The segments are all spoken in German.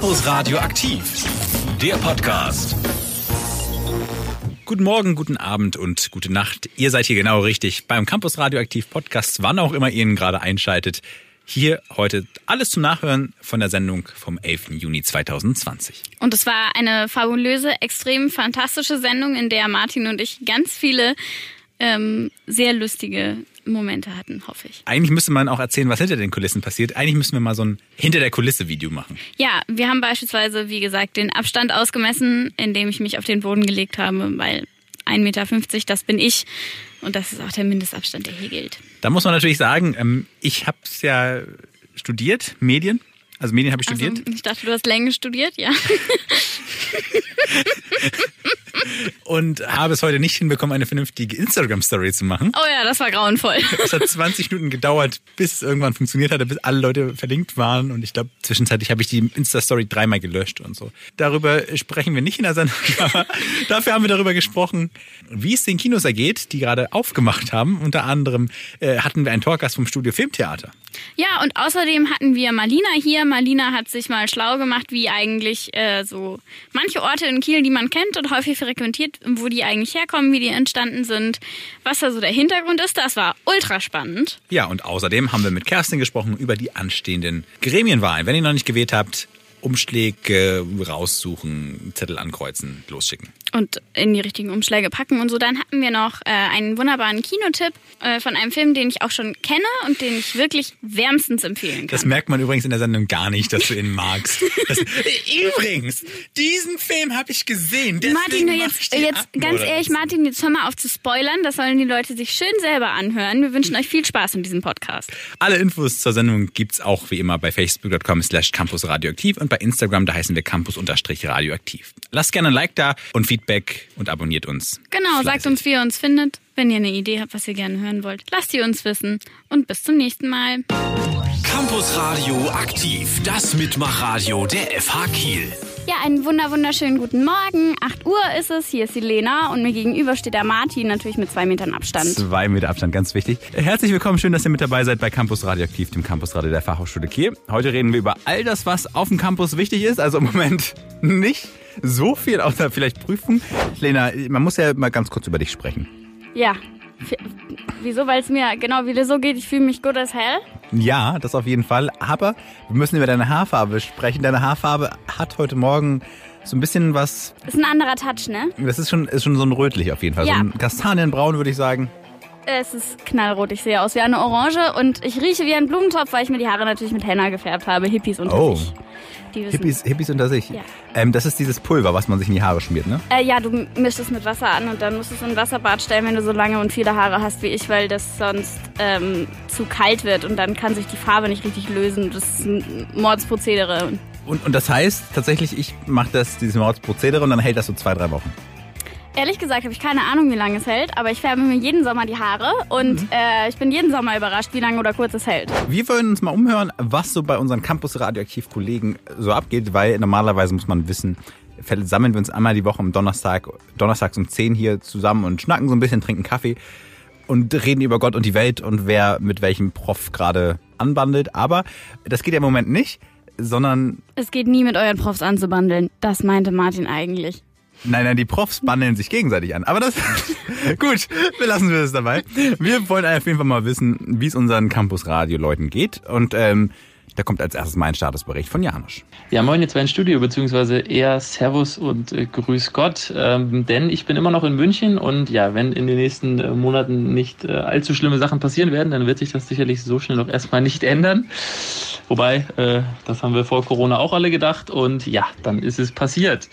Campus Radio aktiv, der Podcast. Guten Morgen, guten Abend und gute Nacht. Ihr seid hier genau richtig beim Campus Radioaktiv Podcast, wann auch immer ihr ihn gerade einschaltet. Hier heute alles zum Nachhören von der Sendung vom 11. Juni 2020. Und es war eine fabulöse, extrem fantastische Sendung, in der Martin und ich ganz viele ähm, sehr lustige Momente hatten, hoffe ich. Eigentlich müsste man auch erzählen, was hinter den Kulissen passiert. Eigentlich müssen wir mal so ein Hinter der Kulisse Video machen. Ja, wir haben beispielsweise, wie gesagt, den Abstand ausgemessen, indem ich mich auf den Boden gelegt habe, weil 1,50 Meter, das bin ich. Und das ist auch der Mindestabstand, der hier gilt. Da muss man natürlich sagen, ähm, ich habe es ja studiert, Medien. Also Medien habe ich studiert. Also, ich dachte, du hast Länge studiert, ja. und habe es heute nicht hinbekommen, eine vernünftige Instagram-Story zu machen. Oh ja, das war grauenvoll. Es hat 20 Minuten gedauert, bis es irgendwann funktioniert hatte, bis alle Leute verlinkt waren. Und ich glaube, zwischenzeitlich habe ich die Insta-Story dreimal gelöscht und so. Darüber sprechen wir nicht in der Sendung, aber dafür haben wir darüber gesprochen, wie es den Kinos ergeht, die gerade aufgemacht haben. Unter anderem äh, hatten wir einen Talkgast vom Studio Filmtheater. Ja, und außerdem hatten wir Malina hier. Malina hat sich mal schlau gemacht, wie eigentlich äh, so manche Orte in Kiel, die man kennt und häufig frequentiert, wo die eigentlich herkommen, wie die entstanden sind, was da so der Hintergrund ist. Das war ultra spannend. Ja, und außerdem haben wir mit Kerstin gesprochen über die anstehenden Gremienwahlen. Wenn ihr noch nicht gewählt habt, Umschläge raussuchen, Zettel ankreuzen, losschicken. Und in die richtigen Umschläge packen und so. Dann hatten wir noch äh, einen wunderbaren Kinotipp äh, von einem Film, den ich auch schon kenne und den ich wirklich wärmstens empfehlen kann. Das merkt man übrigens in der Sendung gar nicht, dass du ihn magst. Das, übrigens, diesen Film habe ich gesehen. Martin, jetzt, jetzt ganz ehrlich, Martin, jetzt hör mal auf zu spoilern. Das sollen die Leute sich schön selber anhören. Wir wünschen euch viel Spaß in diesem Podcast. Alle Infos zur Sendung gibt's auch wie immer bei facebook.com slash campusradioaktiv und bei Instagram, da heißen wir campus-radioaktiv. Lasst gerne ein Like da und Feedback und abonniert uns. Genau, fleißig. sagt uns, wie ihr uns findet. Wenn ihr eine Idee habt, was ihr gerne hören wollt, lasst sie uns wissen. Und bis zum nächsten Mal. Campus Radio aktiv, das Mitmachradio der FH Kiel. Ja, einen wunder wunderschönen guten Morgen. 8 Uhr ist es. Hier ist die Lena und mir gegenüber steht der Martin, natürlich mit zwei Metern Abstand. Zwei Meter Abstand, ganz wichtig. Herzlich willkommen, schön, dass ihr mit dabei seid bei Campus Radioaktiv, dem Campusradio der Fachhochschule Kiel. Heute reden wir über all das, was auf dem Campus wichtig ist. Also im Moment nicht so viel, außer vielleicht Prüfung. Lena, man muss ja mal ganz kurz über dich sprechen. Ja, Wieso? Weil es mir genau wieder so geht, ich fühle mich gut as hell? Ja, das auf jeden Fall. Aber wir müssen über deine Haarfarbe sprechen. Deine Haarfarbe hat heute Morgen so ein bisschen was. Ist ein anderer Touch, ne? Das ist schon, ist schon so ein rötlich auf jeden Fall. Ja. So ein Kastanienbraun, würde ich sagen. Es ist knallrot. Ich sehe aus wie eine Orange und ich rieche wie ein Blumentopf, weil ich mir die Haare natürlich mit Henna gefärbt habe. Hippies unter oh. sich. Hippies, Hippies unter sich. Ja. Ähm, das ist dieses Pulver, was man sich in die Haare schmiert, ne? Äh, ja, du mischst es mit Wasser an und dann musst du es in ein Wasserbad stellen, wenn du so lange und viele Haare hast wie ich, weil das sonst ähm, zu kalt wird und dann kann sich die Farbe nicht richtig lösen. Das ist ein Mordsprozedere. Und, und das heißt tatsächlich, ich mache das, dieses Mordsprozedere und dann hält das so zwei, drei Wochen. Ehrlich gesagt habe ich keine Ahnung, wie lange es hält, aber ich färbe mir jeden Sommer die Haare und mhm. äh, ich bin jeden Sommer überrascht, wie lange oder kurz es hält. Wir wollen uns mal umhören, was so bei unseren Campus Radioaktiv-Kollegen so abgeht, weil normalerweise muss man wissen, sammeln wir uns einmal die Woche am Donnerstag, donnerstags um 10 hier zusammen und schnacken so ein bisschen, trinken Kaffee und reden über Gott und die Welt und wer mit welchem Prof gerade anbandelt. Aber das geht ja im Moment nicht, sondern... Es geht nie mit euren Profs anzubandeln. Das meinte Martin eigentlich. Nein, nein, die Profs bandeln sich gegenseitig an. Aber das, gut, wir lassen wir das dabei. Wir wollen auf jeden Fall mal wissen, wie es unseren Campus-Radio-Leuten geht. Und ähm, da kommt als erstes mein Statusbericht von Janusz. Ja, moin, jetzt war ein Studio, beziehungsweise eher Servus und äh, Grüß Gott. Ähm, denn ich bin immer noch in München und ja, wenn in den nächsten äh, Monaten nicht äh, allzu schlimme Sachen passieren werden, dann wird sich das sicherlich so schnell auch erstmal nicht ändern. Wobei, äh, das haben wir vor Corona auch alle gedacht und ja, dann ist es passiert.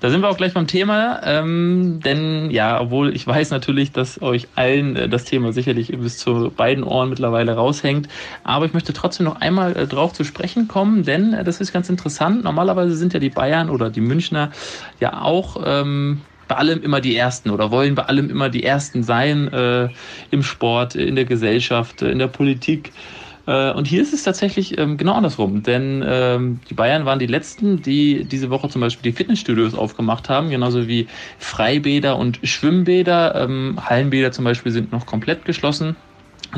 Da sind wir auch gleich beim Thema, ähm, denn ja, obwohl ich weiß natürlich, dass euch allen äh, das Thema sicherlich bis zu beiden Ohren mittlerweile raushängt, aber ich möchte trotzdem noch einmal äh, drauf zu sprechen kommen, denn äh, das ist ganz interessant. Normalerweise sind ja die Bayern oder die Münchner ja auch ähm, bei allem immer die Ersten oder wollen bei allem immer die Ersten sein äh, im Sport, in der Gesellschaft, in der Politik. Äh, und hier ist es tatsächlich ähm, genau andersrum, denn ähm, die Bayern waren die letzten, die diese Woche zum Beispiel die Fitnessstudios aufgemacht haben, genauso wie Freibäder und Schwimmbäder. Ähm, Hallenbäder zum Beispiel sind noch komplett geschlossen.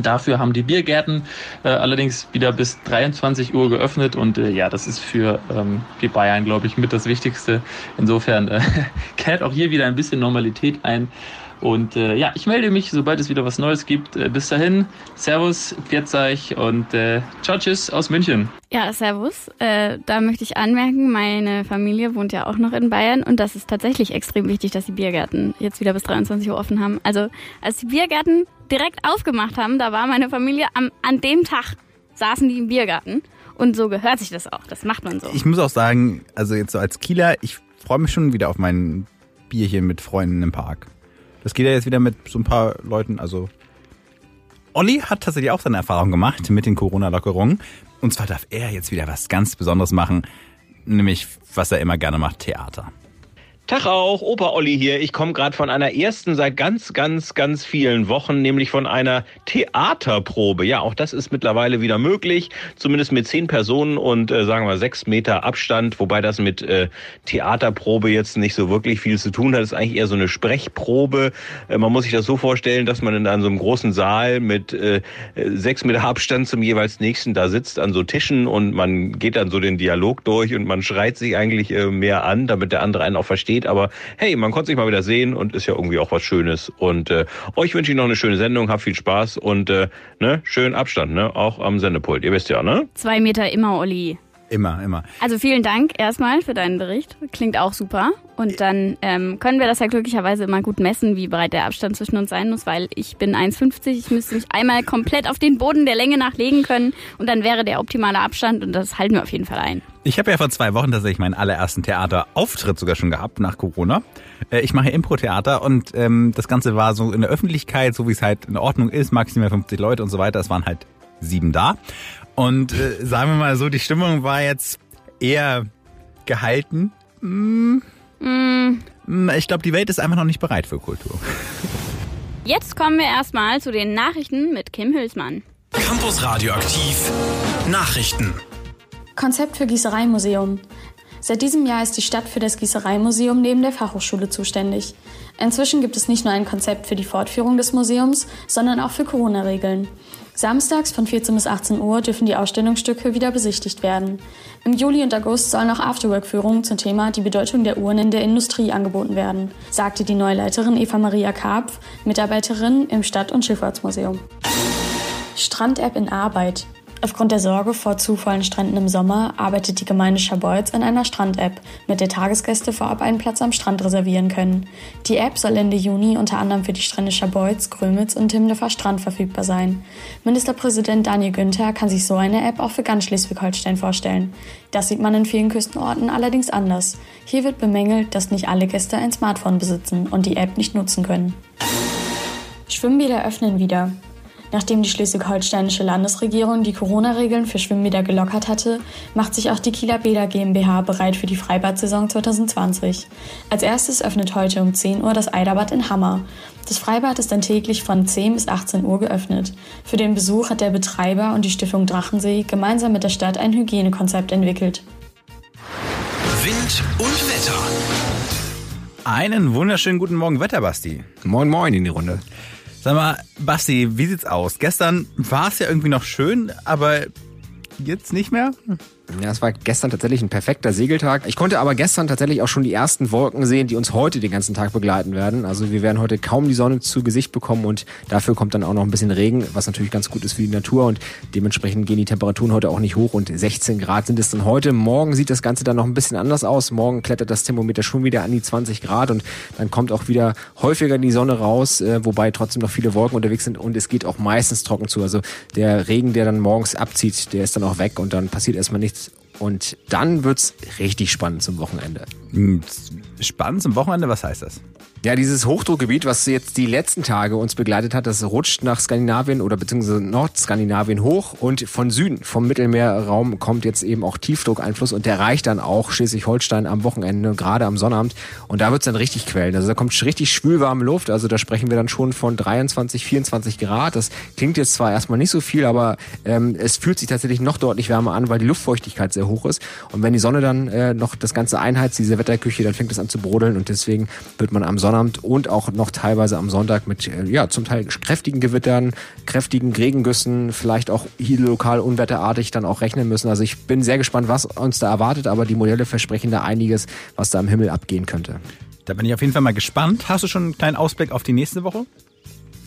Dafür haben die Biergärten äh, allerdings wieder bis 23 Uhr geöffnet und äh, ja, das ist für ähm, die Bayern, glaube ich, mit das Wichtigste. Insofern äh, kehrt auch hier wieder ein bisschen Normalität ein. Und äh, ja, ich melde mich, sobald es wieder was Neues gibt. Äh, bis dahin, Servus, Pferdzeich und äh, ciao, tschüss aus München. Ja, Servus. Äh, da möchte ich anmerken, meine Familie wohnt ja auch noch in Bayern und das ist tatsächlich extrem wichtig, dass die Biergärten jetzt wieder bis 23 Uhr offen haben. Also als die Biergärten direkt aufgemacht haben, da war meine Familie am, an dem Tag, saßen die im Biergarten. Und so gehört sich das auch. Das macht man so. Ich muss auch sagen, also jetzt so als Kieler, ich freue mich schon wieder auf mein Bierchen mit Freunden im Park. Das geht ja jetzt wieder mit so ein paar Leuten. Also Olli hat tatsächlich auch seine Erfahrung gemacht mit den Corona-Lockerungen. Und zwar darf er jetzt wieder was ganz Besonderes machen, nämlich was er immer gerne macht, Theater. Tag auch, Opa Olli hier. Ich komme gerade von einer ersten seit ganz, ganz, ganz vielen Wochen, nämlich von einer Theaterprobe. Ja, auch das ist mittlerweile wieder möglich, zumindest mit zehn Personen und äh, sagen wir sechs Meter Abstand, wobei das mit äh, Theaterprobe jetzt nicht so wirklich viel zu tun hat. Das ist eigentlich eher so eine Sprechprobe. Äh, man muss sich das so vorstellen, dass man in so einem großen Saal mit äh, sechs Meter Abstand zum jeweils nächsten da sitzt an so Tischen und man geht dann so den Dialog durch und man schreit sich eigentlich äh, mehr an, damit der andere einen auch versteht geht. Aber hey, man konnte sich mal wieder sehen und ist ja irgendwie auch was Schönes. Und äh, euch wünsche ich noch eine schöne Sendung, habt viel Spaß und äh, ne, schönen Abstand, ne? Auch am Sendepult. Ihr wisst ja, ne? Zwei Meter immer, Olli. Immer, immer. Also vielen Dank erstmal für deinen Bericht. Klingt auch super. Und dann ähm, können wir das ja glücklicherweise immer gut messen, wie breit der Abstand zwischen uns sein muss, weil ich bin 1,50. Ich müsste mich einmal komplett auf den Boden der Länge nachlegen können und dann wäre der optimale Abstand und das halten wir auf jeden Fall ein. Ich habe ja vor zwei Wochen tatsächlich meinen allerersten Theaterauftritt sogar schon gehabt nach Corona. Äh, ich mache Impro-Theater und ähm, das Ganze war so in der Öffentlichkeit, so wie es halt in Ordnung ist, maximal 50 Leute und so weiter. Es waren halt sieben da. Und äh, sagen wir mal so, die Stimmung war jetzt eher gehalten. Mm. Mm. Ich glaube, die Welt ist einfach noch nicht bereit für Kultur. Jetzt kommen wir erstmal zu den Nachrichten mit Kim Hülsmann. Campus Radioaktiv Nachrichten. Konzept für Gießereimuseum. Seit diesem Jahr ist die Stadt für das Gießereimuseum neben der Fachhochschule zuständig. Inzwischen gibt es nicht nur ein Konzept für die Fortführung des Museums, sondern auch für Corona-Regeln. Samstags von 14 bis 18 Uhr dürfen die Ausstellungsstücke wieder besichtigt werden. Im Juli und August sollen auch Afterwork-Führungen zum Thema die Bedeutung der Uhren in der Industrie angeboten werden, sagte die Neuleiterin Eva Maria Karpf, Mitarbeiterin im Stadt- und Schifffahrtsmuseum. Strand-App in Arbeit. Aufgrund der Sorge vor zu vollen Stränden im Sommer arbeitet die Gemeinde Scharbeutz an einer Strand-App, mit der Tagesgäste vorab einen Platz am Strand reservieren können. Die App soll Ende Juni unter anderem für die Strände Scharbeutz, Grömitz und Timnefer Strand verfügbar sein. Ministerpräsident Daniel Günther kann sich so eine App auch für ganz Schleswig-Holstein vorstellen. Das sieht man in vielen Küstenorten allerdings anders. Hier wird bemängelt, dass nicht alle Gäste ein Smartphone besitzen und die App nicht nutzen können. Schwimmbäder öffnen wieder. Nachdem die schleswig-holsteinische Landesregierung die Corona-Regeln für Schwimmbäder gelockert hatte, macht sich auch die Kieler Bäder GmbH bereit für die Freibad-Saison 2020. Als erstes öffnet heute um 10 Uhr das Eiderbad in Hammer. Das Freibad ist dann täglich von 10 bis 18 Uhr geöffnet. Für den Besuch hat der Betreiber und die Stiftung Drachensee gemeinsam mit der Stadt ein Hygienekonzept entwickelt. Wind und Wetter. Einen wunderschönen guten Morgen, Wetterbasti. Moin, moin in die Runde. Sag mal, Basti, wie sieht's aus? Gestern war es ja irgendwie noch schön, aber jetzt nicht mehr? Ja, es war gestern tatsächlich ein perfekter Segeltag. Ich konnte aber gestern tatsächlich auch schon die ersten Wolken sehen, die uns heute den ganzen Tag begleiten werden. Also wir werden heute kaum die Sonne zu Gesicht bekommen und dafür kommt dann auch noch ein bisschen Regen, was natürlich ganz gut ist für die Natur und dementsprechend gehen die Temperaturen heute auch nicht hoch und 16 Grad sind es dann heute. Morgen sieht das Ganze dann noch ein bisschen anders aus. Morgen klettert das Thermometer schon wieder an die 20 Grad und dann kommt auch wieder häufiger die Sonne raus, äh, wobei trotzdem noch viele Wolken unterwegs sind und es geht auch meistens trocken zu. Also der Regen, der dann morgens abzieht, der ist dann auch weg und dann passiert erstmal nichts und dann wird's richtig spannend zum Wochenende. Spannend zum Wochenende, was heißt das? Ja, dieses Hochdruckgebiet, was jetzt die letzten Tage uns begleitet hat, das rutscht nach Skandinavien oder beziehungsweise Nordskandinavien hoch und von Süden, vom Mittelmeerraum kommt jetzt eben auch Tiefdruckeinfluss und der reicht dann auch Schleswig-Holstein am Wochenende, gerade am Sonnabend und da wird's dann richtig quellen. Also da kommt richtig schwülwarme Luft, also da sprechen wir dann schon von 23, 24 Grad. Das klingt jetzt zwar erstmal nicht so viel, aber ähm, es fühlt sich tatsächlich noch deutlich wärmer an, weil die Luftfeuchtigkeit sehr hoch ist und wenn die Sonne dann äh, noch das Ganze einheizt, diese Wetterküche, dann fängt es an zu brodeln und deswegen wird man am Sonnabend und auch noch teilweise am Sonntag mit äh, ja zum Teil kräftigen Gewittern, kräftigen Regengüssen, vielleicht auch hier lokal unwetterartig dann auch rechnen müssen. Also ich bin sehr gespannt, was uns da erwartet, aber die Modelle versprechen da einiges, was da am Himmel abgehen könnte. Da bin ich auf jeden Fall mal gespannt. Hast du schon einen kleinen Ausblick auf die nächste Woche?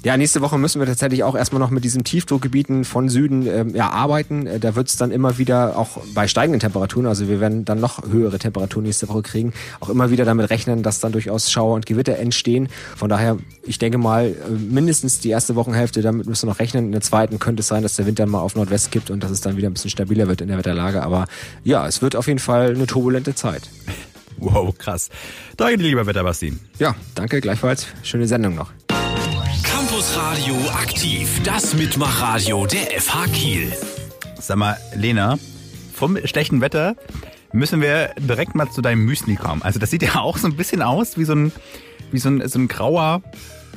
Ja, nächste Woche müssen wir tatsächlich auch erstmal noch mit diesen Tiefdruckgebieten von Süden ähm, ja, arbeiten. Äh, da wird es dann immer wieder auch bei steigenden Temperaturen, also wir werden dann noch höhere Temperaturen nächste Woche kriegen, auch immer wieder damit rechnen, dass dann durchaus Schauer und Gewitter entstehen. Von daher, ich denke mal, äh, mindestens die erste Wochenhälfte, damit müssen wir noch rechnen. In der zweiten könnte es sein, dass der Winter mal auf Nordwest kippt und dass es dann wieder ein bisschen stabiler wird in der Wetterlage. Aber ja, es wird auf jeden Fall eine turbulente Zeit. Wow, krass. Danke dir, lieber Wetterbasti. Ja, danke gleichfalls. Schöne Sendung noch. Campus Radio aktiv, das Mitmachradio der FH Kiel. Sag mal, Lena, vom schlechten Wetter müssen wir direkt mal zu deinem Müsli kommen. Also das sieht ja auch so ein bisschen aus wie so ein, wie so ein, so ein grauer,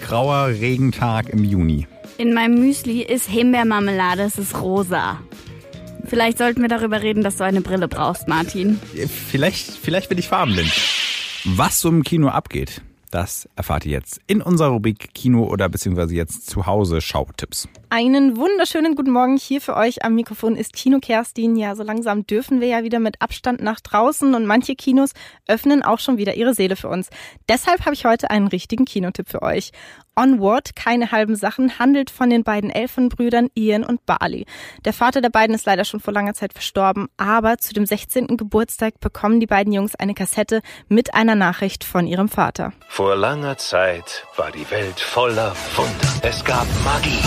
grauer Regentag im Juni. In meinem Müsli ist Himbeermarmelade, es ist rosa. Vielleicht sollten wir darüber reden, dass du eine Brille brauchst, Martin. Vielleicht, vielleicht bin ich farbenblind. Was so im Kino abgeht, das erfahrt ihr jetzt in unserer Rubrik Kino oder beziehungsweise jetzt zu Hause Schautipps. Einen wunderschönen guten Morgen hier für euch am Mikrofon ist Kino Kerstin. Ja, so langsam dürfen wir ja wieder mit Abstand nach draußen und manche Kinos öffnen auch schon wieder ihre Seele für uns. Deshalb habe ich heute einen richtigen Kinotipp für euch. Onward, keine halben Sachen, handelt von den beiden Elfenbrüdern Ian und Barley. Der Vater der beiden ist leider schon vor langer Zeit verstorben, aber zu dem 16. Geburtstag bekommen die beiden Jungs eine Kassette mit einer Nachricht von ihrem Vater. Vor langer Zeit war die Welt voller Wunder. Es gab Magie.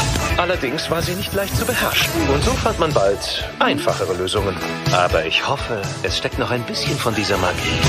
Allerdings war sie nicht leicht zu beherrschen. Und so fand man bald einfachere Lösungen. Aber ich hoffe, es steckt noch ein bisschen von dieser Magie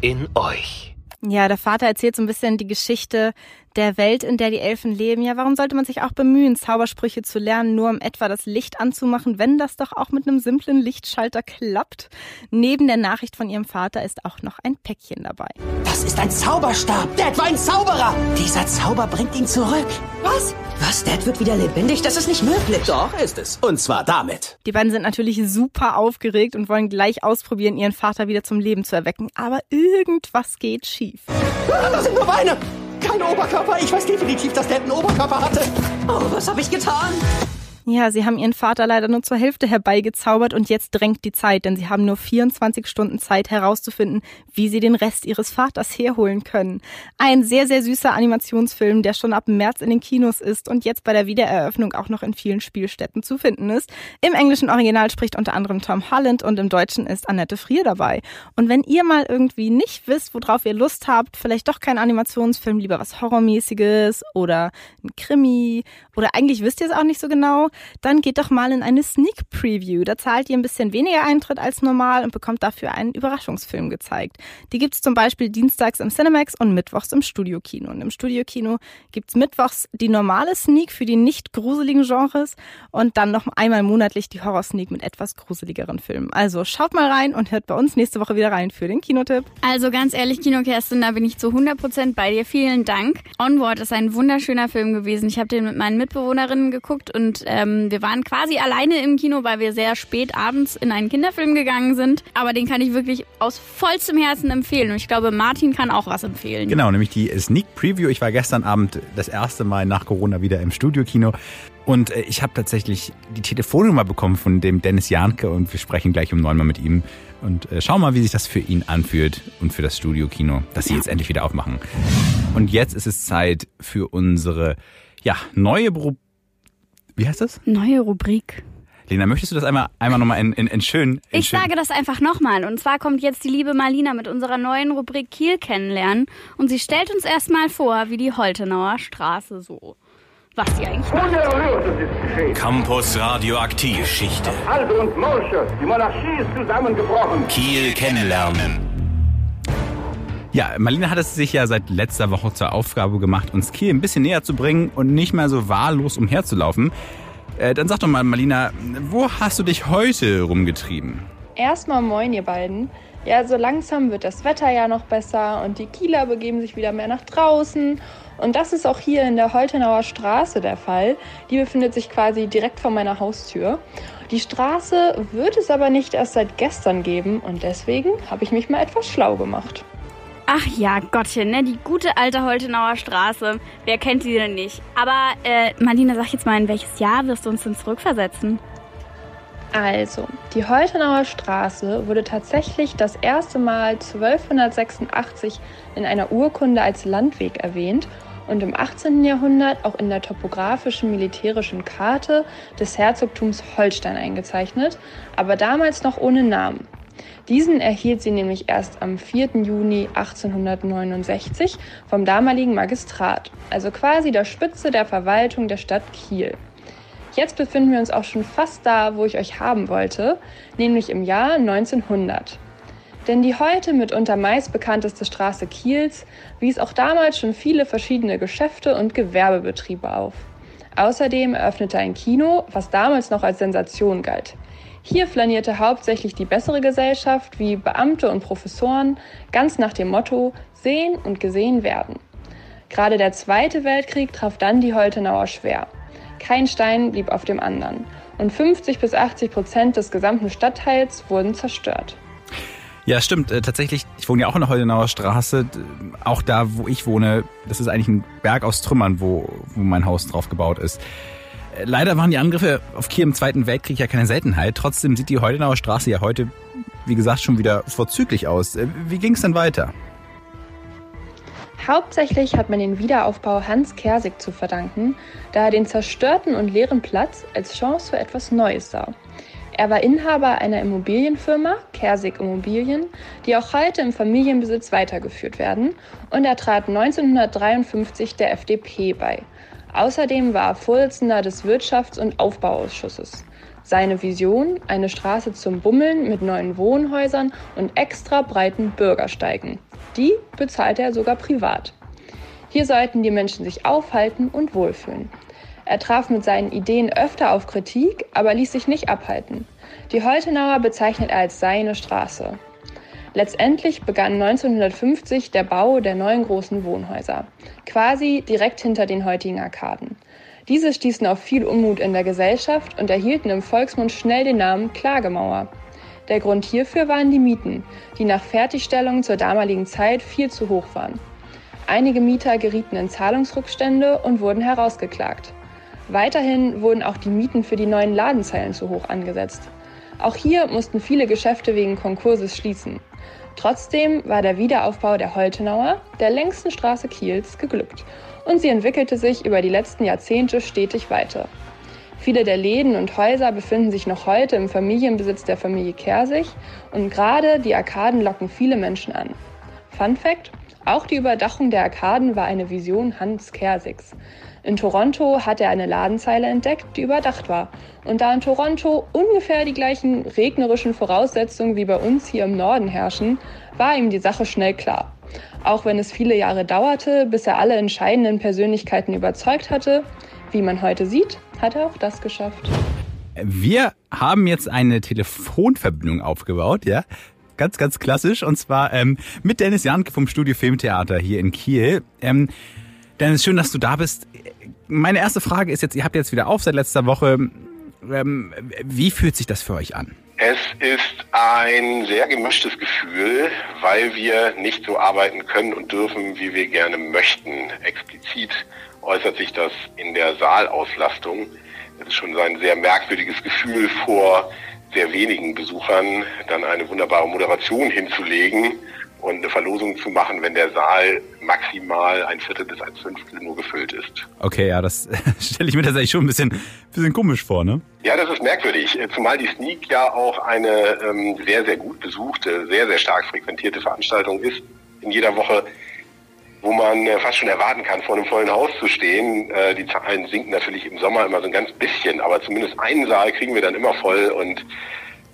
in euch. Ja, der Vater erzählt so ein bisschen die Geschichte der Welt, in der die Elfen leben. Ja, warum sollte man sich auch bemühen, Zaubersprüche zu lernen, nur um etwa das Licht anzumachen, wenn das doch auch mit einem simplen Lichtschalter klappt? Neben der Nachricht von ihrem Vater ist auch noch ein Päckchen dabei. Das ist ein Zauberstab. Dad war ein Zauberer. Dieser Zauber bringt ihn zurück. Was? Was? Dad wird wieder lebendig? Das ist nicht möglich. Doch, ist es. Und zwar damit. Die beiden sind natürlich super aufgeregt und wollen gleich ausprobieren, ihren Vater wieder zum Leben zu erwecken. Aber irgendwas geht schief. Ah, das sind nur Beine. Kein Oberkörper. Ich weiß definitiv, dass Dad einen Oberkörper hatte. Oh, was habe ich getan? Ja, sie haben ihren Vater leider nur zur Hälfte herbeigezaubert und jetzt drängt die Zeit, denn sie haben nur 24 Stunden Zeit herauszufinden, wie sie den Rest ihres Vaters herholen können. Ein sehr, sehr süßer Animationsfilm, der schon ab März in den Kinos ist und jetzt bei der Wiedereröffnung auch noch in vielen Spielstätten zu finden ist. Im englischen Original spricht unter anderem Tom Holland und im Deutschen ist Annette Frier dabei. Und wenn ihr mal irgendwie nicht wisst, worauf ihr Lust habt, vielleicht doch kein Animationsfilm, lieber was Horrormäßiges oder ein Krimi oder eigentlich wisst ihr es auch nicht so genau, dann geht doch mal in eine Sneak Preview. Da zahlt ihr ein bisschen weniger Eintritt als normal und bekommt dafür einen Überraschungsfilm gezeigt. Die gibt's zum Beispiel dienstags im Cinemax und mittwochs im Studiokino. Und im Studiokino gibt's mittwochs die normale Sneak für die nicht gruseligen Genres und dann noch einmal monatlich die Horror-Sneak mit etwas gruseligeren Filmen. Also schaut mal rein und hört bei uns nächste Woche wieder rein für den Kinotipp. Also ganz ehrlich, Kino Kerstin, da bin ich zu 100% bei dir. Vielen Dank. Onward ist ein wunderschöner Film gewesen. Ich habe den mit meinen Mitbewohnerinnen geguckt und ähm, wir waren quasi alleine im Kino, weil wir sehr spät abends in einen Kinderfilm gegangen sind. Aber den kann ich wirklich aus vollstem Herzen empfehlen. Und ich glaube, Martin kann auch was empfehlen. Genau, nämlich die Sneak Preview. Ich war gestern Abend das erste Mal nach Corona wieder im Studiokino. Und äh, ich habe tatsächlich die Telefonnummer bekommen von dem Dennis Janke und wir sprechen gleich um neun Mal mit ihm und äh, schauen mal, wie sich das für ihn anfühlt und für das Studiokino, dass sie jetzt endlich wieder aufmachen. Und jetzt ist es Zeit für unsere ja, neue Beruf wie heißt das? Neue Rubrik. Lena, möchtest du das einmal, einmal nochmal in, in, in schön? In ich schön? sage das einfach nochmal. Und zwar kommt jetzt die liebe Marlina mit unserer neuen Rubrik Kiel kennenlernen. Und sie stellt uns erstmal vor, wie die Holtenauer Straße so, was sie eigentlich macht. Campus Radioaktiv. Geschichte. Halbe und Morsche. Die Monarchie ist zusammengebrochen. Kiel kennenlernen. Ja, Marlene hat es sich ja seit letzter Woche zur Aufgabe gemacht, uns Kiel ein bisschen näher zu bringen und nicht mehr so wahllos umherzulaufen. Äh, dann sag doch mal, Marlina, wo hast du dich heute rumgetrieben? Erstmal moin, ihr beiden. Ja, so langsam wird das Wetter ja noch besser und die Kieler begeben sich wieder mehr nach draußen. Und das ist auch hier in der Holtenauer Straße der Fall. Die befindet sich quasi direkt vor meiner Haustür. Die Straße wird es aber nicht erst seit gestern geben und deswegen habe ich mich mal etwas schlau gemacht. Ach ja, Gottchen, ne? Die gute alte Holtenauer Straße. Wer kennt sie denn nicht? Aber, äh, Marlene, sag jetzt mal, in welches Jahr wirst du uns denn zurückversetzen? Also, die Holtenauer Straße wurde tatsächlich das erste Mal 1286 in einer Urkunde als Landweg erwähnt und im 18. Jahrhundert auch in der topografischen militärischen Karte des Herzogtums Holstein eingezeichnet, aber damals noch ohne Namen. Diesen erhielt sie nämlich erst am 4. Juni 1869 vom damaligen Magistrat, also quasi der Spitze der Verwaltung der Stadt Kiel. Jetzt befinden wir uns auch schon fast da, wo ich euch haben wollte, nämlich im Jahr 1900. Denn die heute mitunter meist bekannteste Straße Kiels wies auch damals schon viele verschiedene Geschäfte und Gewerbebetriebe auf. Außerdem eröffnete ein Kino, was damals noch als Sensation galt. Hier flanierte hauptsächlich die bessere Gesellschaft wie Beamte und Professoren, ganz nach dem Motto sehen und gesehen werden. Gerade der Zweite Weltkrieg traf dann die Holtenauer schwer. Kein Stein blieb auf dem anderen und 50 bis 80 Prozent des gesamten Stadtteils wurden zerstört. Ja, stimmt. Äh, tatsächlich, ich wohne ja auch in der Holdenauer Straße. Auch da, wo ich wohne, das ist eigentlich ein Berg aus Trümmern, wo, wo mein Haus drauf gebaut ist. Leider waren die Angriffe auf Kiel im Zweiten Weltkrieg ja keine Seltenheit. Trotzdem sieht die Holdenauer Straße ja heute, wie gesagt, schon wieder vorzüglich aus. Äh, wie ging es denn weiter? Hauptsächlich hat man den Wiederaufbau Hans Kersig zu verdanken, da er den zerstörten und leeren Platz als Chance für etwas Neues sah. Er war Inhaber einer Immobilienfirma, Kersig Immobilien, die auch heute im Familienbesitz weitergeführt werden, und er trat 1953 der FDP bei. Außerdem war er Vorsitzender des Wirtschafts- und Aufbauausschusses. Seine Vision, eine Straße zum Bummeln mit neuen Wohnhäusern und extra breiten Bürgersteigen. Die bezahlte er sogar privat. Hier sollten die Menschen sich aufhalten und wohlfühlen. Er traf mit seinen Ideen öfter auf Kritik, aber ließ sich nicht abhalten. Die Holtenauer bezeichnet er als seine Straße. Letztendlich begann 1950 der Bau der neuen großen Wohnhäuser, quasi direkt hinter den heutigen Arkaden. Diese stießen auf viel Unmut in der Gesellschaft und erhielten im Volksmund schnell den Namen Klagemauer. Der Grund hierfür waren die Mieten, die nach Fertigstellung zur damaligen Zeit viel zu hoch waren. Einige Mieter gerieten in Zahlungsrückstände und wurden herausgeklagt. Weiterhin wurden auch die Mieten für die neuen Ladenzeilen zu hoch angesetzt. Auch hier mussten viele Geschäfte wegen Konkurses schließen. Trotzdem war der Wiederaufbau der Holtenauer, der längsten Straße Kiels, geglückt und sie entwickelte sich über die letzten Jahrzehnte stetig weiter. Viele der Läden und Häuser befinden sich noch heute im Familienbesitz der Familie Kersig und gerade die Arkaden locken viele Menschen an. Fun Fact: Auch die Überdachung der Arkaden war eine Vision Hans Kersigs. In Toronto hat er eine Ladenzeile entdeckt, die überdacht war. Und da in Toronto ungefähr die gleichen regnerischen Voraussetzungen wie bei uns hier im Norden herrschen, war ihm die Sache schnell klar. Auch wenn es viele Jahre dauerte, bis er alle entscheidenden Persönlichkeiten überzeugt hatte, wie man heute sieht, hat er auch das geschafft. Wir haben jetzt eine Telefonverbindung aufgebaut, ja. Ganz, ganz klassisch. Und zwar ähm, mit Dennis Janke vom Studio Filmtheater hier in Kiel. Ähm, Dennis, schön, dass du da bist. Meine erste Frage ist jetzt, ihr habt jetzt wieder auf seit letzter Woche. Ähm, wie fühlt sich das für euch an? Es ist ein sehr gemischtes Gefühl, weil wir nicht so arbeiten können und dürfen, wie wir gerne möchten. Explizit äußert sich das in der Saalauslastung. Es ist schon ein sehr merkwürdiges Gefühl, vor sehr wenigen Besuchern dann eine wunderbare Moderation hinzulegen und eine Verlosung zu machen, wenn der Saal maximal ein Viertel bis ein Fünftel nur gefüllt ist. Okay, ja, das stelle ich mir tatsächlich schon ein bisschen, bisschen komisch vor, ne? Ja, das ist merkwürdig, zumal die Sneak ja auch eine ähm, sehr, sehr gut besuchte, sehr, sehr stark frequentierte Veranstaltung ist. In jeder Woche, wo man äh, fast schon erwarten kann, vor einem vollen Haus zu stehen. Äh, die Zahlen sinken natürlich im Sommer immer so ein ganz bisschen, aber zumindest einen Saal kriegen wir dann immer voll und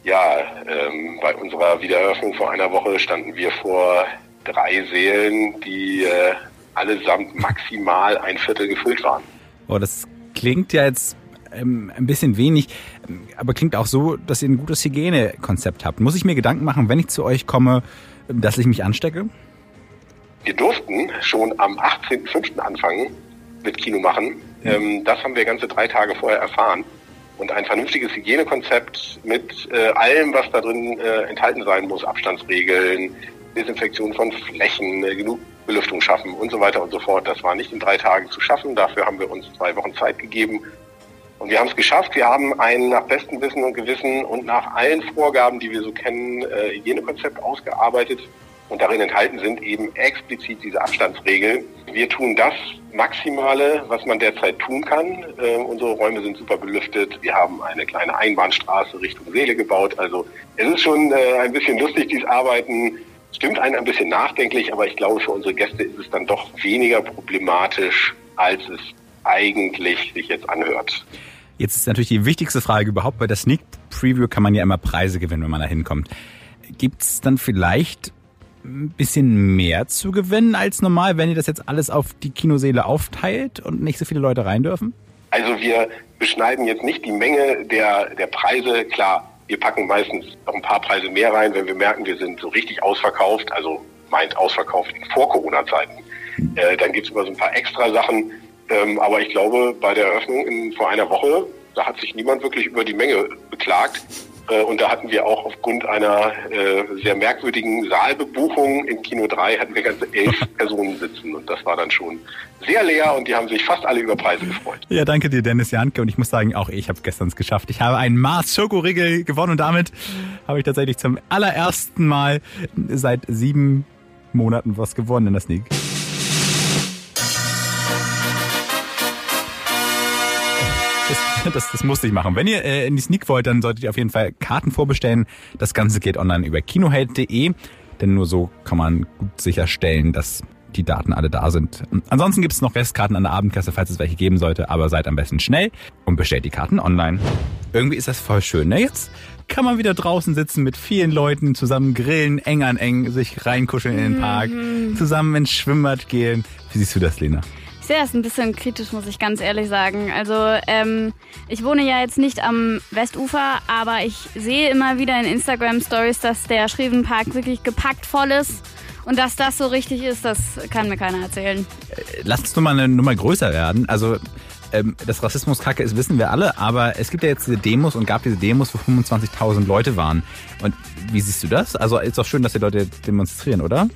ja, ähm, bei unserer Wiedereröffnung vor einer Woche standen wir vor drei Sälen, die äh, allesamt maximal ein Viertel gefüllt waren. Oh, das klingt ja jetzt ähm, ein bisschen wenig, aber klingt auch so, dass ihr ein gutes Hygienekonzept habt. Muss ich mir Gedanken machen, wenn ich zu euch komme, dass ich mich anstecke? Wir durften schon am 18.05. anfangen mit Kino machen. Ähm, das haben wir ganze drei Tage vorher erfahren. Und ein vernünftiges Hygienekonzept mit äh, allem, was da drin äh, enthalten sein muss, Abstandsregeln, Desinfektion von Flächen, äh, genug Belüftung schaffen und so weiter und so fort. Das war nicht in drei Tagen zu schaffen. Dafür haben wir uns zwei Wochen Zeit gegeben. Und wir haben es geschafft. Wir haben ein nach bestem Wissen und Gewissen und nach allen Vorgaben, die wir so kennen, äh, Hygienekonzept ausgearbeitet. Und darin enthalten sind eben explizit diese Abstandsregeln. Wir tun das Maximale, was man derzeit tun kann. Äh, unsere Räume sind super belüftet. Wir haben eine kleine Einbahnstraße Richtung Seele gebaut. Also es ist schon äh, ein bisschen lustig, dieses Arbeiten. Stimmt einen ein bisschen nachdenklich, aber ich glaube, für unsere Gäste ist es dann doch weniger problematisch, als es eigentlich sich jetzt anhört. Jetzt ist natürlich die wichtigste Frage überhaupt. Bei der Sneak Preview kann man ja immer Preise gewinnen, wenn man da hinkommt. Gibt es dann vielleicht ein bisschen mehr zu gewinnen als normal, wenn ihr das jetzt alles auf die Kinoseele aufteilt und nicht so viele Leute rein dürfen? Also wir beschneiden jetzt nicht die Menge der, der Preise. Klar, wir packen meistens noch ein paar Preise mehr rein, wenn wir merken, wir sind so richtig ausverkauft, also meint ausverkauft in Vor-Corona-Zeiten. Äh, dann gibt es immer so ein paar extra Sachen. Ähm, aber ich glaube, bei der Eröffnung in, vor einer Woche, da hat sich niemand wirklich über die Menge beklagt. Äh, und da hatten wir auch aufgrund einer äh, sehr merkwürdigen Saalbebuchung im Kino 3 hatten wir ganze elf Personen sitzen. Und das war dann schon sehr leer und die haben sich fast alle über Preise gefreut. Ja, danke dir, Dennis Janke. Und ich muss sagen, auch ich habe gestern es geschafft. Ich habe einen Mars Schokoriegel gewonnen und damit habe ich tatsächlich zum allerersten Mal seit sieben Monaten was gewonnen in der Sneak. Das, das, musste ich machen. Wenn ihr äh, in die Sneak wollt, dann solltet ihr auf jeden Fall Karten vorbestellen. Das Ganze geht online über kinoheld.de, denn nur so kann man gut sicherstellen, dass die Daten alle da sind. Ansonsten gibt es noch Restkarten an der Abendkasse, falls es welche geben sollte, aber seid am besten schnell und bestellt die Karten online. Irgendwie ist das voll schön, ne? Jetzt kann man wieder draußen sitzen mit vielen Leuten, zusammen grillen, eng an eng, sich reinkuscheln in den Park, Mhm. zusammen ins Schwimmbad gehen. Wie siehst du das, Lena? Ich sehe das ein bisschen kritisch, muss ich ganz ehrlich sagen. Also ähm, ich wohne ja jetzt nicht am Westufer, aber ich sehe immer wieder in Instagram-Stories, dass der Schrevenpark wirklich gepackt voll ist. Und dass das so richtig ist, das kann mir keiner erzählen. Lass uns nur mal eine Nummer größer werden. Also ähm, dass Rassismus kacke ist, wissen wir alle, aber es gibt ja jetzt diese Demos und gab diese Demos, wo 25.000 Leute waren. Und wie siehst du das? Also ist doch schön, dass die Leute demonstrieren, oder?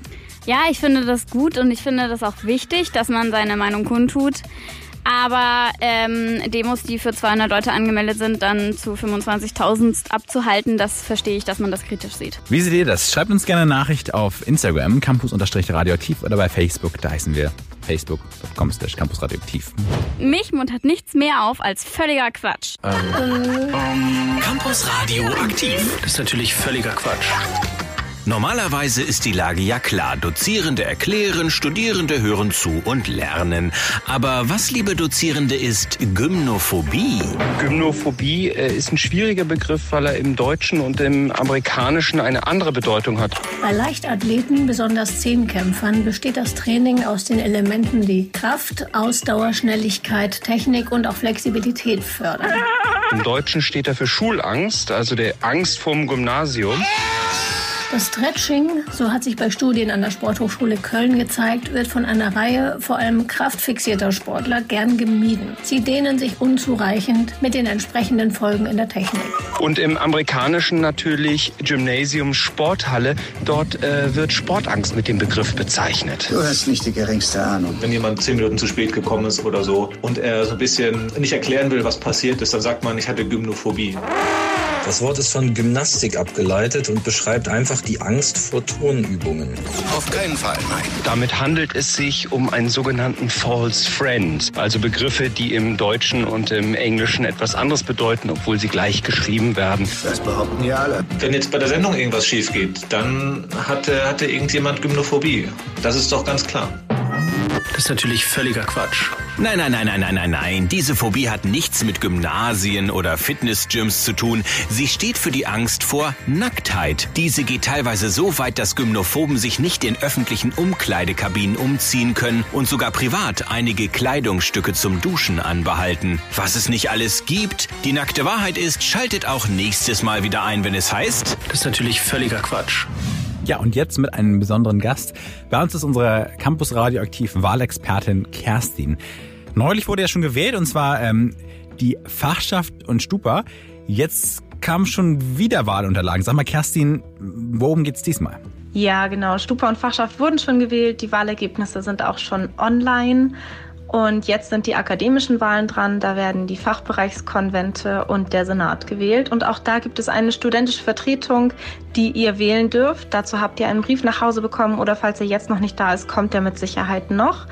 Ja, ich finde das gut und ich finde das auch wichtig, dass man seine Meinung kundtut. Aber ähm, Demos, die für 200 Leute angemeldet sind, dann zu 25.000 abzuhalten, das verstehe ich, dass man das kritisch sieht. Wie seht ihr das? Schreibt uns gerne eine Nachricht auf Instagram, campus-radioaktiv oder bei Facebook, da heißen wir facebook.com slash campusradioaktiv. Mich muntert nichts mehr auf als völliger Quatsch. Campus Radio aktiv. Das ist natürlich völliger Quatsch. Normalerweise ist die Lage ja klar. Dozierende erklären, Studierende hören zu und lernen. Aber was, liebe Dozierende, ist Gymnophobie? Gymnophobie äh, ist ein schwieriger Begriff, weil er im Deutschen und im Amerikanischen eine andere Bedeutung hat. Bei Leichtathleten, besonders Zehnkämpfern, besteht das Training aus den Elementen, die Kraft, Ausdauer, Schnelligkeit, Technik und auch Flexibilität fördern. Im Deutschen steht er für Schulangst, also der Angst vorm Gymnasium. Das Stretching, so hat sich bei Studien an der Sporthochschule Köln gezeigt, wird von einer Reihe vor allem kraftfixierter Sportler gern gemieden. Sie dehnen sich unzureichend mit den entsprechenden Folgen in der Technik. Und im Amerikanischen natürlich Gymnasium, Sporthalle. Dort äh, wird Sportangst mit dem Begriff bezeichnet. Du hast nicht die geringste Ahnung. Wenn jemand zehn Minuten zu spät gekommen ist oder so und er so ein bisschen nicht erklären will, was passiert ist, dann sagt man, ich hatte Gymnophobie. Das Wort ist von Gymnastik abgeleitet und beschreibt einfach die Angst vor Turnübungen. Auf keinen Fall, nein. Damit handelt es sich um einen sogenannten False Friend, also Begriffe, die im Deutschen und im Englischen etwas anderes bedeuten, obwohl sie gleich geschrieben werden. Das behaupten ja alle. Wenn jetzt bei der Sendung irgendwas schief geht, dann hatte, hatte irgendjemand Gymnophobie. Das ist doch ganz klar. Das ist natürlich völliger Quatsch. Nein, nein, nein, nein, nein, nein, nein. Diese Phobie hat nichts mit Gymnasien oder Fitnessgyms zu tun. Sie steht für die Angst vor Nacktheit. Diese geht teilweise so weit, dass Gymnophoben sich nicht in öffentlichen Umkleidekabinen umziehen können und sogar privat einige Kleidungsstücke zum Duschen anbehalten. Was es nicht alles gibt, die nackte Wahrheit ist, schaltet auch nächstes Mal wieder ein, wenn es heißt. Das ist natürlich völliger Quatsch. Ja, und jetzt mit einem besonderen Gast. Bei uns ist unsere Campus Radioaktiv Wahlexpertin Kerstin. Neulich wurde ja schon gewählt und zwar ähm, die Fachschaft und Stupa. Jetzt kamen schon wieder Wahlunterlagen. Sag mal, Kerstin, worum geht's diesmal? Ja, genau. Stupa und Fachschaft wurden schon gewählt. Die Wahlergebnisse sind auch schon online. Und jetzt sind die akademischen Wahlen dran. Da werden die Fachbereichskonvente und der Senat gewählt. Und auch da gibt es eine studentische Vertretung, die ihr wählen dürft. Dazu habt ihr einen Brief nach Hause bekommen oder falls er jetzt noch nicht da ist, kommt er mit Sicherheit noch.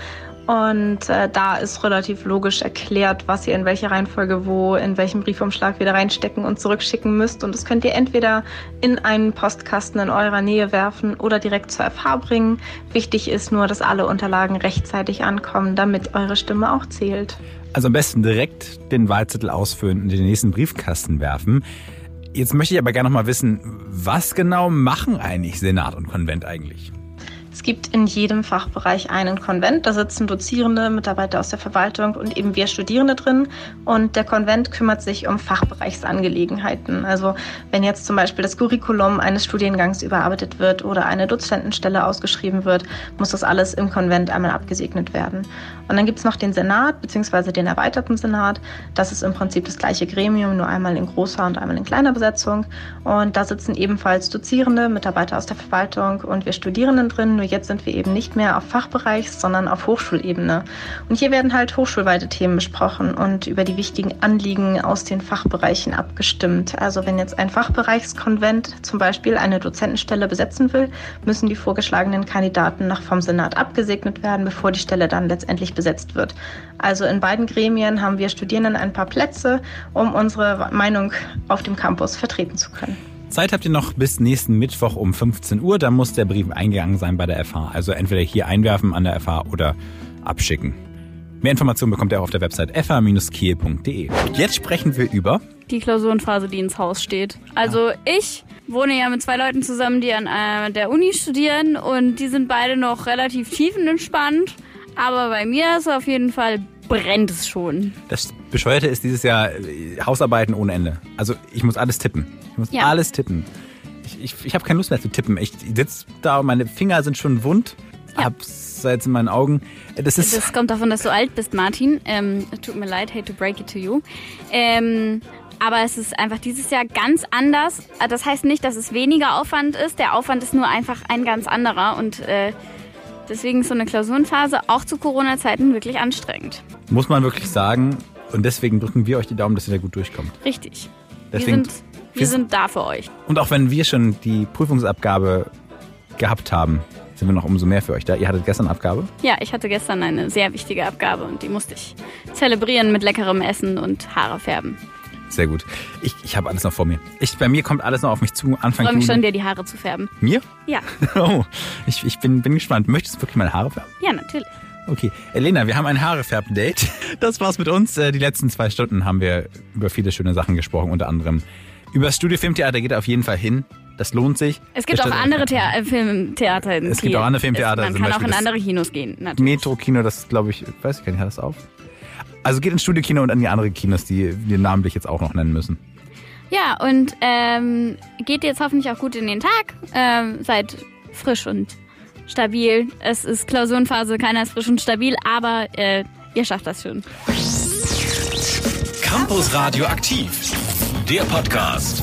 Und äh, da ist relativ logisch erklärt, was ihr in welcher Reihenfolge wo, in welchem Briefumschlag wieder reinstecken und zurückschicken müsst. Und das könnt ihr entweder in einen Postkasten in eurer Nähe werfen oder direkt zur FH bringen. Wichtig ist nur, dass alle Unterlagen rechtzeitig ankommen, damit eure Stimme auch zählt. Also am besten direkt den Wahlzettel ausfüllen und in den nächsten Briefkasten werfen. Jetzt möchte ich aber gerne noch mal wissen, was genau machen eigentlich Senat und Konvent eigentlich? Es gibt in jedem Fachbereich einen Konvent. Da sitzen Dozierende, Mitarbeiter aus der Verwaltung und eben wir Studierende drin. Und der Konvent kümmert sich um Fachbereichsangelegenheiten. Also wenn jetzt zum Beispiel das Curriculum eines Studiengangs überarbeitet wird oder eine Dozentenstelle ausgeschrieben wird, muss das alles im Konvent einmal abgesegnet werden. Und dann gibt es noch den Senat bzw. den erweiterten Senat. Das ist im Prinzip das gleiche Gremium, nur einmal in großer und einmal in kleiner Besetzung. Und da sitzen ebenfalls Dozierende, Mitarbeiter aus der Verwaltung und wir Studierenden drin. Nur jetzt sind wir eben nicht mehr auf Fachbereichs, sondern auf Hochschulebene. Und hier werden halt hochschulweite Themen besprochen und über die wichtigen Anliegen aus den Fachbereichen abgestimmt. Also wenn jetzt ein Fachbereichskonvent zum Beispiel eine Dozentenstelle besetzen will, müssen die vorgeschlagenen Kandidaten noch vom Senat abgesegnet werden, bevor die Stelle dann letztendlich besetzt wird. Also in beiden Gremien haben wir Studierenden ein paar Plätze, um unsere Meinung auf dem Campus vertreten zu können. Zeit habt ihr noch bis nächsten Mittwoch um 15 Uhr. Da muss der Brief eingegangen sein bei der FH. Also entweder hier einwerfen an der FH oder abschicken. Mehr Informationen bekommt ihr auch auf der Website fh-kiel.de. Jetzt sprechen wir über die Klausurenphase, die ins Haus steht. Also ich wohne ja mit zwei Leuten zusammen, die an äh, der Uni studieren und die sind beide noch relativ tiefenentspannt. Aber bei mir ist auf jeden Fall brennt es schon. Das Bescheuerte ist dieses Jahr äh, Hausarbeiten ohne Ende. Also ich muss alles tippen. Ich muss Ja. alles tippen. Ich, ich, ich habe keine Lust mehr zu tippen. Ich sitze da und meine Finger sind schon wund. Hab's jetzt in meinen Augen. Das ist Das kommt davon, dass du alt bist, Martin. Ähm, tut mir leid, hate to break it to you. Ähm, aber es ist einfach dieses Jahr ganz anders. Das heißt nicht, dass es weniger Aufwand ist. Der Aufwand ist nur einfach ein ganz anderer. Und äh, deswegen ist so eine Klausurenphase auch zu Corona-Zeiten wirklich anstrengend. muss man wirklich sagen. Und deswegen drücken wir euch die Daumen, dass ihr da gut durchkommt. Richtig. Deswegen- wir sind, wir sind da für euch. Und auch wenn wir schon die Prüfungsabgabe gehabt haben, sind wir noch umso mehr für euch da. Ihr hattet gestern Abgabe. Ja, ich hatte gestern eine sehr wichtige Abgabe und die musste ich zelebrieren mit leckerem Essen und Haare färben. Sehr gut. Ich, ich habe alles noch vor mir. Ich, bei mir kommt alles noch auf mich zu. Ich Anfang freue mich Juli. schon, dir die Haare zu färben. Mir? Ja, Oh, ich, ich bin, bin gespannt. Möchtest du wirklich meine Haare färben? ja, natürlich. Okay. Elena, wir haben ein Haarefärben-Date. Das war's mit uns. Äh, Die letzten zwei Stunden haben wir über viele schöne Sachen gesprochen, unter anderem über das Studio Filmtheater geht auf jeden Fall hin. Das lohnt sich. Es gibt auch andere Thea äh, Filmtheater in Es gibt Kiel. auch andere Filmtheater, man kann auch in andere Kinos gehen. Natürlich. Metro-Kino, das glaube ich, weiß ich gar nicht, hat das auf? Also geht ins Studio-Kino und an die anderen Kinos, die wir namentlich jetzt auch noch nennen müssen. Ja, und ähm, geht jetzt hoffentlich auch gut in den Tag. Ähm, seid frisch und stabil. Es ist Klausurenphase, keiner ist frisch und stabil, aber äh, ihr schafft das schon. Campus Radio aktiv. Der Podcast.